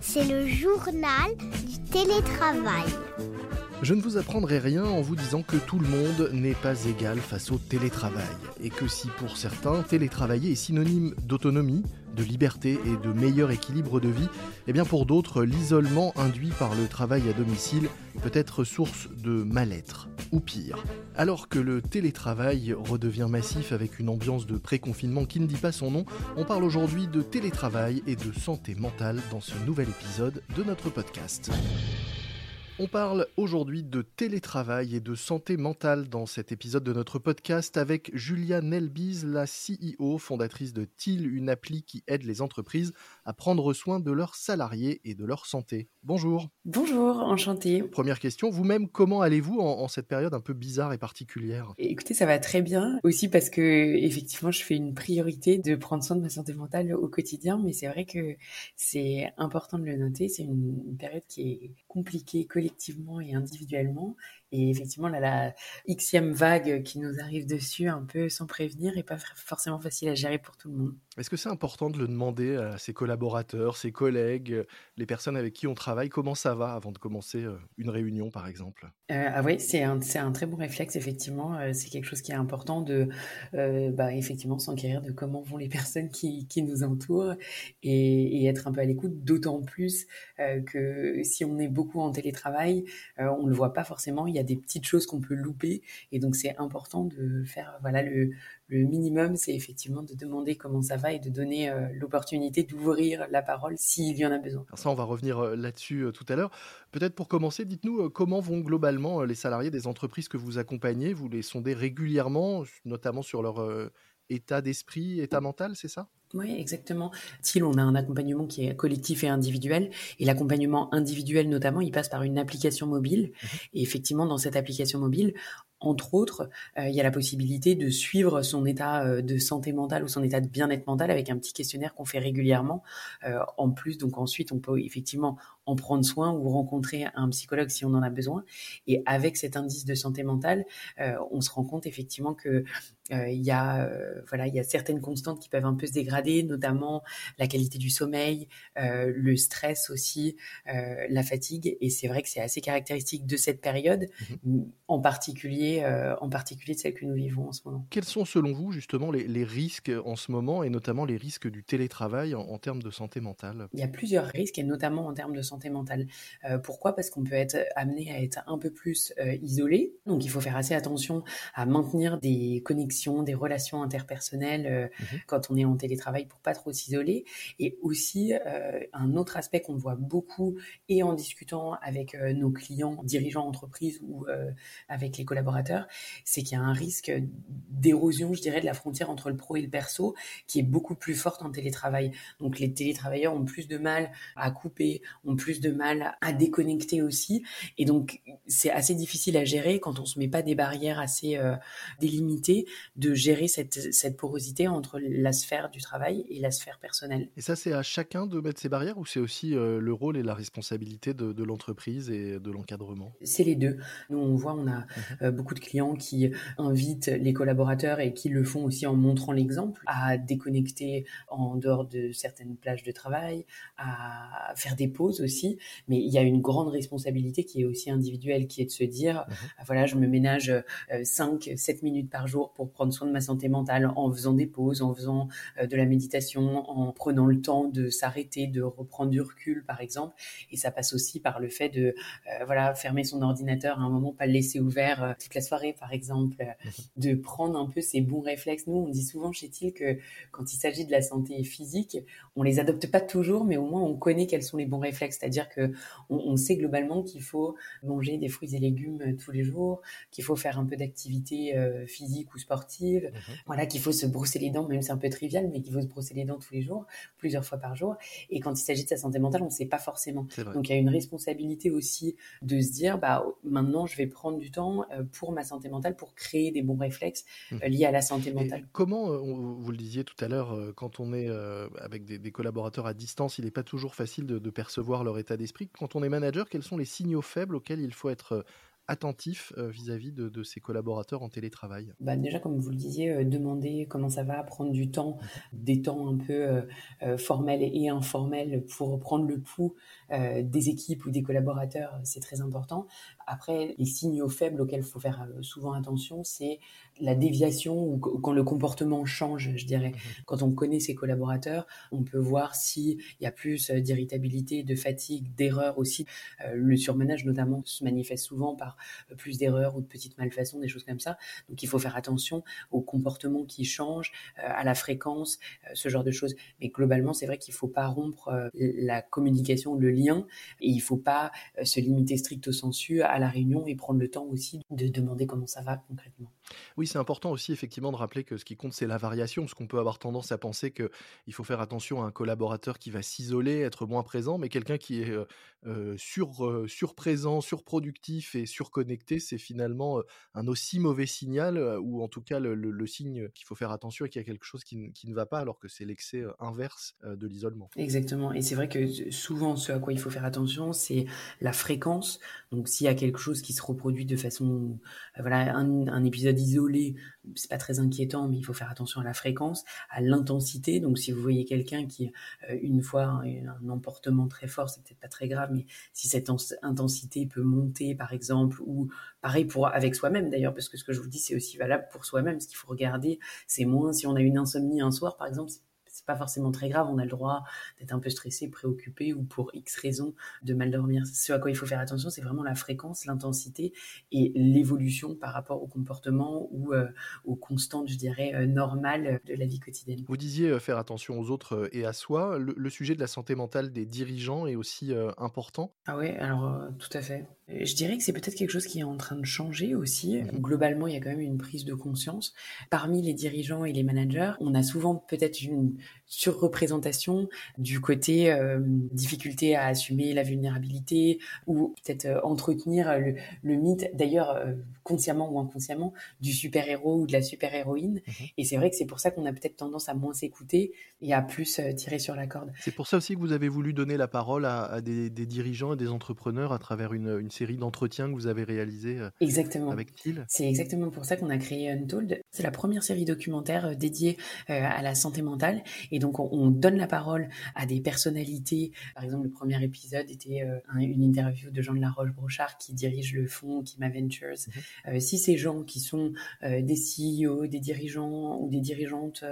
C'est le journal du télétravail. Je ne vous apprendrai rien en vous disant que tout le monde n'est pas égal face au télétravail. Et que si pour certains, télétravailler est synonyme d'autonomie, de liberté et de meilleur équilibre de vie, eh bien pour d'autres, l'isolement induit par le travail à domicile peut être source de mal-être, ou pire. Alors que le télétravail redevient massif avec une ambiance de pré-confinement qui ne dit pas son nom, on parle aujourd'hui de télétravail et de santé mentale dans ce nouvel épisode de notre podcast. On parle aujourd'hui de télétravail et de santé mentale dans cet épisode de notre podcast avec Julia Nelbiz, la CEO, fondatrice de TIL, une appli qui aide les entreprises à prendre soin de leurs salariés et de leur santé. Bonjour. Bonjour, enchanté. Première question, vous-même, comment allez-vous en, cette période un peu bizarre et particulière? Écoutez, ça va très bien, aussi parce que effectivement, je fais une priorité de prendre soin de ma santé mentale au quotidien, mais c'est vrai que c'est important de le noter, c'est une, une période qui est compliquée, collectivement et individuellement. Et effectivement, là, la xème vague qui nous arrive dessus un peu sans prévenir n'est pas forcément facile à gérer pour tout le monde. Est-ce que c'est important de le demander à ses collaborateurs, ses collègues, les personnes avec qui on travaille, comment ça va avant de commencer euh, une réunion, par exemple? Euh, Ah oui, c'est un, un, très bon réflexe, effectivement. Euh, c'est quelque chose qui est important de, bah, effectivement, s'enquérir de comment vont les personnes qui, qui nous entourent et, et, être un peu à l'écoute, d'autant plus que si on est beaucoup en télétravail, on ne le voit pas forcément. Il y a des petites choses qu'on peut louper. Et donc, c'est important de faire voilà, le, le minimum, c'est effectivement de demander comment ça va et de donner euh, l'opportunité d'ouvrir la parole s'il y en a besoin. Alors ça, on va revenir euh, là-dessus euh, tout à l'heure. Peut-être pour commencer, dites-nous comment vont globalement les salariés des entreprises que vous accompagnez? Vous les sondez régulièrement, notamment sur leur état d'esprit, état mental, c'est ça? Oui, exactement. TIL, on a un accompagnement qui est collectif et individuel. Et l'accompagnement individuel, notamment, il passe par une application mobile. Mmh et effectivement, dans cette application mobile, entre autres, euh, il y a la possibilité de suivre son état euh, de santé mentale ou son état de bien-être mental avec un petit questionnaire qu'on fait régulièrement. Euh, en plus, donc ensuite, on peut effectivement en prendre soin ou rencontrer un psychologue si on en a besoin. Et avec cet indice de santé mentale, on se rend compte effectivement que il y a voilà il y a certaines constantes qui peuvent un peu se dégrader notamment la qualité du sommeil le stress aussi la fatigue et c'est vrai que c'est assez caractéristique de cette période mmh en particulier euh, en particulier de celle que nous vivons en ce moment. Quels sont selon vous justement les, risques en ce moment et notamment les risques du télétravail en, termes de santé mentale? Il y a plusieurs risques et notamment en termes de santé mentale. Euh, pourquoi? Parce qu'on peut être amené à être un peu plus euh, isolé. Donc il faut faire assez attention à maintenir des connexions, des relations interpersonnelles mmh quand on est en télétravail pour pas trop s'isoler. Et aussi un autre aspect qu'on voit beaucoup et en discutant avec nos clients, dirigeants d'entreprise ou avec les collaborateurs c'est qu'il y a un risque d'érosion, je dirais, de la frontière entre le pro et le perso qui est beaucoup plus forte en télétravail. Donc les télétravailleurs ont plus de mal à couper, ont plus de mal à déconnecter aussi. Et donc c'est assez difficile à gérer quand on se met pas des barrières assez euh, délimitées de gérer cette porosité entre la sphère du travail et la sphère personnelle. Et ça, c'est à chacun de mettre ses barrières ou c'est aussi euh, le rôle et la responsabilité de, l'entreprise et de l'encadrement? C'est les deux. Nous, on voit, on a mmh euh, beaucoup de clients qui invitent les collaborateurs et qui le font aussi en montrant l'exemple à déconnecter en dehors de certaines plages de travail, à faire des pauses aussi. Mais il y a une grande responsabilité qui est aussi individuelle, qui est de se dire, mhm. ah, voilà, je me ménage 5, euh, 7 minutes par jour pour prendre soin de ma santé mentale en faisant des pauses, en faisant de la méditation, en prenant le temps de s'arrêter, de reprendre du recul, par exemple. Et ça passe aussi par le fait de, euh, voilà, fermer son ordinateur à un moment, pas le laisser ouvert toute la soirée, par exemple, mhm. de prendre un peu ces bons réflexes. Nous, on dit souvent chez TIL que quand il s'agit de la santé physique, on les adopte pas toujours, mais au moins on connaît quels sont les bons réflexes. C'est-à-dire que on, sait globalement qu'il faut manger des fruits et légumes euh, tous les jours, qu'il faut faire un peu d'activité euh, physique ou sportive, mhm. voilà, qu'il faut se brosser les dents, même c'est un peu trivial, mais qu'il faut se brosser les dents tous les jours, plusieurs fois par jour. Et quand il s'agit de sa santé mentale, on ne sait pas forcément. Donc il y a une responsabilité aussi de se dire, bah maintenant je vais prendre du temps euh, pour ma santé mentale, pour créer des bons réflexes mmh. euh, liés à la santé mentale. comment, euh, vous le disiez tout à l'heure, quand on est avec des, collaborateurs à distance, il n'est pas toujours facile de, percevoir leur état d'esprit. Quand on est manager, quels sont les signaux faibles auxquels il faut être attentif vis-à-vis de, de, ses collaborateurs en télétravail bah Déjà, comme vous le disiez, demander comment ça va, prendre du temps, mmh des temps un peu formels et informels pour prendre le pouls des équipes ou des collaborateurs, c'est très important. Après, les signaux faibles auxquels il faut faire souvent attention, c'est la déviation ou quand le comportement change, je dirais. Mmh quand on connaît ses collaborateurs, on peut voir s'il y a plus d'irritabilité, de fatigue, d'erreurs aussi. le surmenage, notamment, se manifeste souvent par plus d'erreurs ou de petites malfaçons, des choses comme ça. Donc, il faut faire attention au comportement qui change, à la fréquence, ce genre de choses. Mais globalement, c'est vrai qu'il ne faut pas rompre la communication, le lien, et il ne faut pas se limiter stricto sensu à la réunion et prendre le temps aussi de demander comment ça va concrètement. Oui, c'est important aussi effectivement de rappeler que ce qui compte, c'est la variation, parce qu'on peut avoir tendance à penser qu'il faut faire attention à un collaborateur qui va s'isoler, être moins présent, mais quelqu'un qui est sur, surprésent, surproductif et surconnecté, c'est finalement un aussi mauvais signal, ou en tout cas le, signe qu'il faut faire attention et qu'il y a quelque chose qui, qui, ne va pas, alors que c'est l'excès inverse de l'isolement. Exactement, et c'est vrai que souvent ce à quoi il faut faire attention, c'est la fréquence. Donc s'il y a quelque chose qui se reproduit de façon, voilà, un, un épisode isolé, c'est pas très inquiétant, mais il faut faire attention à la fréquence, à l'intensité. Donc, si vous voyez quelqu'un qui, euh, une fois, a un emportement très fort, c'est peut-être pas très grave, mais si cette intensité peut monter, par exemple, ou pareil pour avec soi-même d'ailleurs, parce que ce que je vous dis, c'est aussi valable pour soi-même. Ce qu'il faut regarder, c'est moins si on a une insomnie un soir, par exemple, pas forcément très grave. On a le droit d'être un peu stressé, préoccupé ou pour X raisons de mal dormir. Ce à quoi il faut faire attention, c'est vraiment la fréquence, l'intensité et l'évolution par rapport au comportement ou euh, aux constantes, je dirais, euh, normales de la vie quotidienne. Vous disiez euh, faire attention aux autres et à soi. Le, sujet de la santé mentale des dirigeants est aussi important? Ah oui, alors tout à fait. Je dirais que c'est peut-être quelque chose qui est en train de changer aussi. Mmh Globalement, il y a quand même une prise de conscience. Parmi les dirigeants et les managers, on a souvent peut-être une surreprésentation du côté euh, difficulté à assumer la vulnérabilité ou peut-être euh, entretenir le, mythe, d'ailleurs euh, consciemment ou inconsciemment, du super-héros ou de la super-héroïne. Mhm. Et c'est vrai que c'est pour ça qu'on a peut-être tendance à moins s'écouter et à plus tirer sur la corde. C'est pour ça aussi que vous avez voulu donner la parole à, des, dirigeants et des entrepreneurs à travers une, série d'entretiens que vous avez réalisés exactement. avec Thiel. C'est exactement pour ça qu'on a créé Untold. C'est la première série documentaire dédiée à la santé mentale et donc, on, donne la parole à des personnalités. Par exemple, le premier épisode était euh, une interview de Jean de la Roche-Brochard qui dirige le fonds Kima Ventures. Mhm. Euh, si ces gens qui sont euh, des CEO, des dirigeants ou des dirigeantes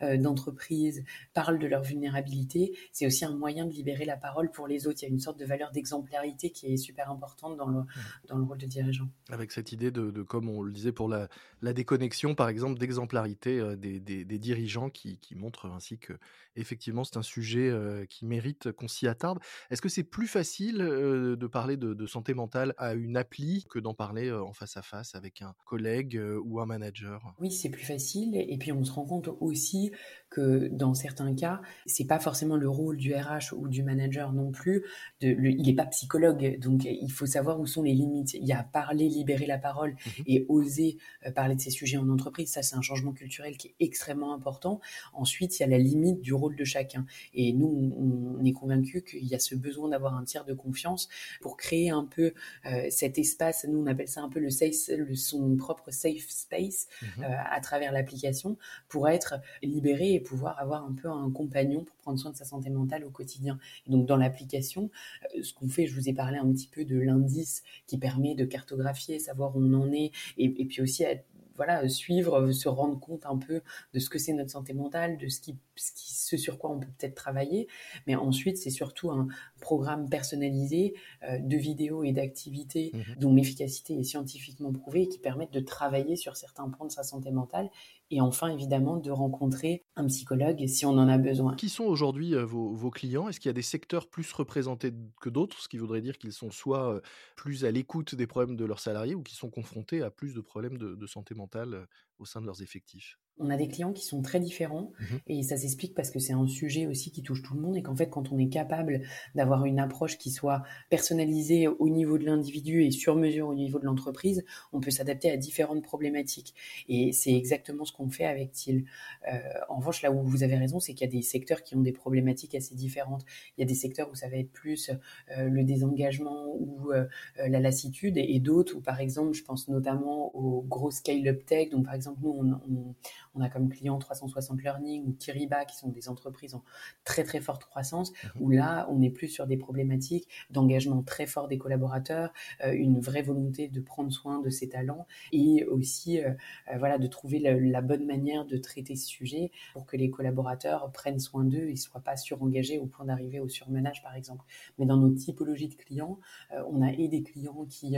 d'entreprises parlent de leur vulnérabilité, c'est aussi un moyen de libérer la parole pour les autres. Il y a une sorte de valeur d'exemplarité qui est super importante dans le, mhm. dans le rôle de dirigeant. Avec cette idée de, comme on le disait pour la, la déconnexion, par exemple, d'exemplarité des, des, des, dirigeants qui, qui montrent ainsi que effectivement c'est un sujet qui mérite qu'on s'y attarde. Est-ce que c'est plus facile de parler de, santé mentale à une appli que d'en parler en face à face avec un collègue ou un manager? Oui, c'est plus facile et puis on se rend compte aussi que dans certains cas, c'est pas forcément le rôle du RH ou du manager non plus. De, il n'est pas psychologue, donc il faut savoir où sont les limites. Il y a parler, libérer la parole mmh et oser parler de ces sujets en entreprise. Ça, c'est un changement culturel qui est extrêmement important. Ensuite, il y a la limite du rôle de chacun. Et nous, on, est convaincus qu'il y a ce besoin d'avoir un tiers de confiance pour créer un peu euh, cet espace. Nous, on appelle ça un peu le safe, le, son propre safe space mmh euh, à travers l'application pour être libéré et pouvoir avoir un peu un compagnon pour prendre soin de sa santé mentale au quotidien. Et donc, dans l'application, euh, ce qu'on fait, je vous ai parlé un petit peu de l'indice qui permet de cartographier, savoir où on en est, et, et puis aussi être voilà, suivre, se rendre compte un peu de ce que c'est notre santé mentale, de ce, qui, ce, sur quoi on peut peut-être travailler. Mais ensuite, c'est surtout un programme personnalisé euh, de vidéos et d'activités mmh dont l'efficacité est scientifiquement prouvée et qui permettent de travailler sur certains points de sa santé mentale et enfin, évidemment, de rencontrer un psychologue si on en a besoin. Qui sont aujourd'hui euh, vos, clients? Est-ce qu'il y a des secteurs plus représentés que d'autres, ce qui voudrait dire qu'ils sont soit euh, plus à l'écoute des problèmes de leurs salariés ou qui sont confrontés à plus de problèmes de, santé mentale euh, au sein de leurs effectifs on a des clients qui sont très différents Mhm. et ça s'explique parce que c'est un sujet aussi qui touche tout le monde et qu'en fait quand on est capable d'avoir une approche qui soit personnalisée au niveau de l'individu et sur mesure au niveau de l'entreprise, on peut s'adapter à différentes problématiques et c'est exactement ce qu'on fait avec TIL. Euh, en revanche, là où vous avez raison, c'est qu'il y a des secteurs qui ont des problématiques assez différentes. Il y a des secteurs où ça va être plus euh, le désengagement ou euh, la lassitude et, et d'autres où par exemple, je pense notamment aux gros scale-up tech. Donc par exemple, nous, on, on, on a comme client 360 Learning ou Kiriba qui sont des entreprises en très très forte croissance Mhm. où là, on est plus sur des problématiques d'engagement très fort des collaborateurs, euh, une vraie volonté de prendre soin de ses talents et aussi euh, euh, voilà de trouver la, la bonne manière de traiter ce sujet pour que les collaborateurs prennent soin d'eux et soient pas surengagés au point d'arriver au surmenage par exemple. Mais dans nos typologies de clients, euh, on a et des clients qui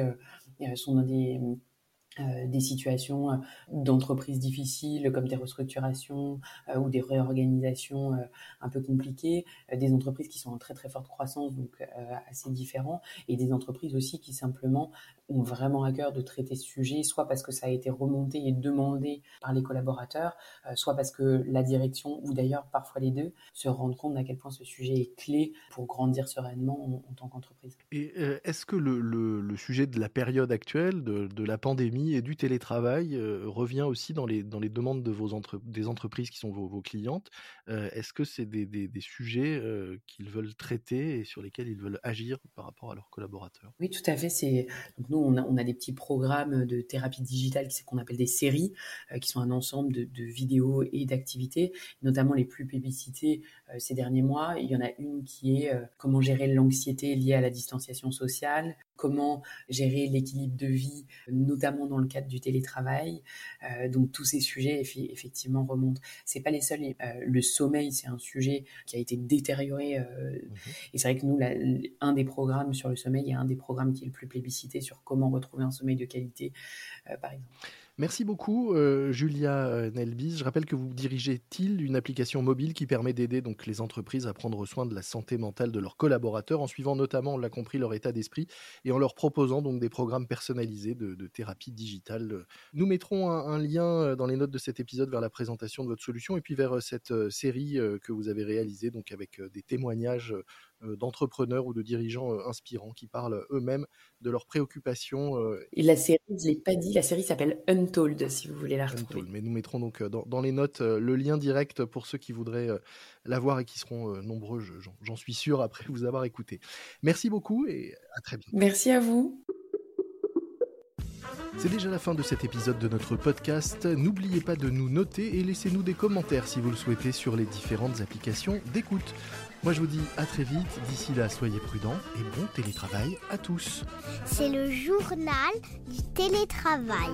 sont dans des euh, des situations euh, d'entreprises difficiles comme des restructurations euh, ou des réorganisations euh, un peu compliquées, euh, des entreprises qui sont en très très forte croissance, donc assez différents, et des entreprises aussi qui simplement ont vraiment à cœur de traiter ce sujet, soit parce que ça a été remonté et demandé par les collaborateurs, euh, soit parce que la direction, ou d'ailleurs parfois les deux, se rendent compte à quel point ce sujet est clé pour grandir sereinement en, en tant qu'entreprise. Et euh, est-ce que le, le, le, sujet de la période actuelle, de, de la pandémie et du télétravail euh, revient aussi dans les, dans les demandes de vos entre, des entreprises qui sont vos, vos clientes euh, Est-ce que c'est des, des, des, sujets qu'ils veulent traiter et sur lesquels ils veulent agir par rapport à leurs collaborateurs? Oui, tout à fait. C'est donc nous on a, des petits programmes de thérapie digitale qui qu'on appelle des séries, euh, qui sont un ensemble de, de vidéos et d'activités, notamment les plus publicitées euh, ces derniers mois. Il y en a une qui est euh, comment gérer l'anxiété liée à la distanciation sociale, comment gérer l'équilibre de vie, notamment dans le cadre du télétravail. Euh, donc tous ces sujets effectivement remontent. C'est pas les seuls. Euh, le sommeil, c'est un sujet qui a été détérioré. Euh, mmh. Et c'est vrai que nous, la, un des programmes sur le sommeil est un des programmes qui est le plus plébiscité sur comment retrouver un sommeil de qualité, par exemple. Merci beaucoup, euh, Julia Nelbis. Je rappelle que vous dirigez TIL, une application mobile qui permet d'aider donc les entreprises à prendre soin de la santé mentale de leurs collaborateurs, en suivant notamment, on l'a compris, leur état d'esprit et en leur proposant donc des programmes personnalisés de, thérapie digitale. Nous mettrons un, un, lien dans les notes de cet épisode vers la présentation de votre solution et puis vers cette série que vous avez réalisée, donc avec des témoignages d'entrepreneurs ou de dirigeants inspirants qui parlent eux-mêmes de leurs préoccupations. La série, je l'ai pas dit, la série s'appelle Untold, si vous voulez la retrouver. Untold. Mais nous mettrons donc dans, dans, les notes le lien direct pour ceux qui voudraient la voir et qui seront nombreux, j'en suis sûr, après vous avoir écouté. Merci beaucoup et à très bientôt. Merci à vous. C'est déjà la fin de cet épisode de notre podcast. N'oubliez pas de nous noter et laissez-nous des commentaires si vous le souhaitez sur les différentes applications d'écoute. Moi je vous dis à très vite, d'ici là soyez prudents et bon télétravail à tous. C'est le journal du télétravail.